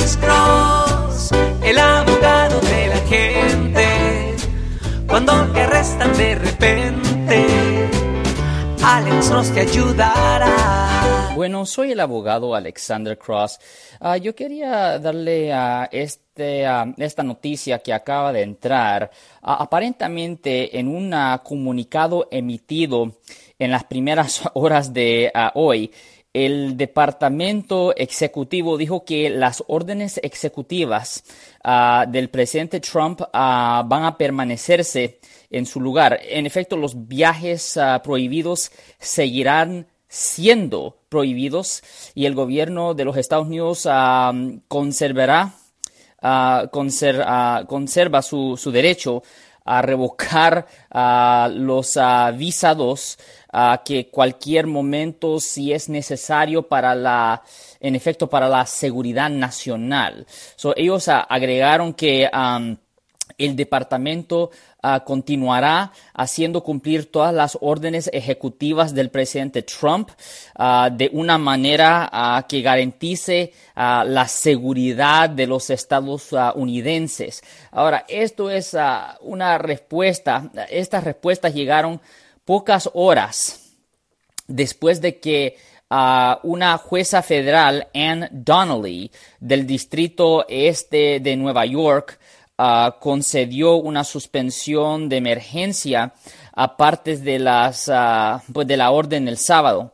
Alex Cross, el abogado de la gente. Cuando te arrestan de repente, Alex Cross te ayudará. Bueno, soy el abogado Alexander Cross. Ah, yo quería darle a este, esta noticia que acaba de entrar, ah, aparentemente en un comunicado emitido en las primeras horas de ah, hoy el Departamento Ejecutivo dijo que las órdenes ejecutivas ah, del presidente Trump ah, van a permanecerse en su lugar. En efecto, los viajes ah, prohibidos seguirán siendo prohibidos y el gobierno de los Estados Unidos conservará, conserva su, su derecho a revocar los visados a que cualquier momento, si es necesario para la, en efecto, para la seguridad nacional. So, ellos agregaron que um, el departamento uh, continuará haciendo cumplir todas las órdenes ejecutivas del presidente Trump uh, de una manera uh, que garantice la seguridad de los estadounidenses. Ahora, esto es una respuesta, estas respuestas llegaron pocas horas después de que ah, una jueza federal, Anne Donnelly, del distrito este de Nueva York, ah, concedió una suspensión de emergencia a partes de, las, ah, pues de la orden el sábado.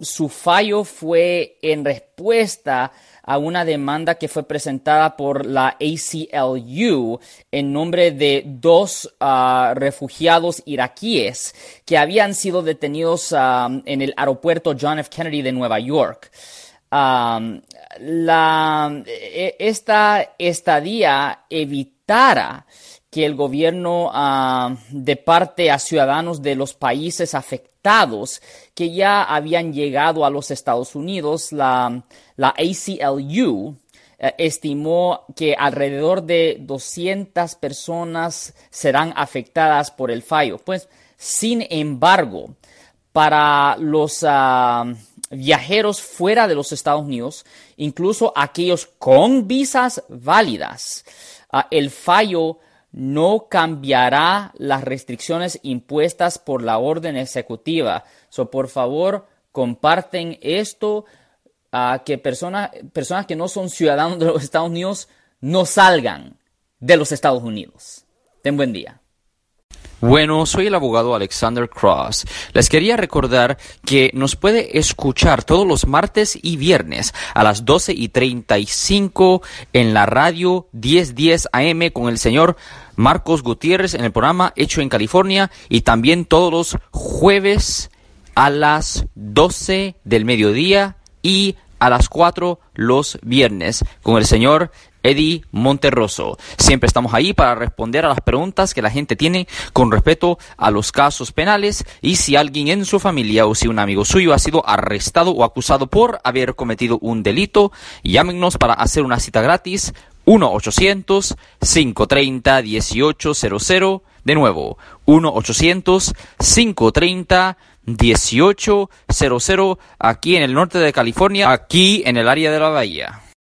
su fallo fue en respuesta a una demanda que fue presentada por la ACLU en nombre de dos ah, refugiados iraquíes que habían sido detenidos ah, en el aeropuerto John F. Kennedy de Nueva York. La, e, esta estadía evitara que el gobierno de parte a ciudadanos de los países afectados que ya habían llegado a los Estados Unidos, la, la ACLU eh, estimó que alrededor de 200 personas serán afectadas por el fallo. Pues, sin embargo, para los viajeros fuera de los Estados Unidos, incluso aquellos con visas válidas, ah, el fallo no cambiará las restricciones impuestas por la orden ejecutiva. So, por favor, comparten esto a que personas, personas que no son ciudadanos de los Estados Unidos no salgan de los Estados Unidos. Ten buen día. Bueno, soy el abogado Alexander Cross. Les quería recordar que nos puede escuchar todos los martes y viernes a las 12 y 35 en la radio 1010 AM con el señor Marcos Gutiérrez en el programa Hecho en California y también todos los jueves a las 12 del mediodía y a las 4 los viernes con el señor Eddie Monterroso. Siempre estamos ahí para responder a las preguntas que la gente tiene con respecto a los casos penales y si alguien en su familia o si un amigo suyo ha sido arrestado o acusado por haber cometido un delito, llámenos para hacer una cita gratis 1-800-530-1800. De nuevo, 1-800-530-1800 aquí en el norte de California, aquí en el área de la bahía.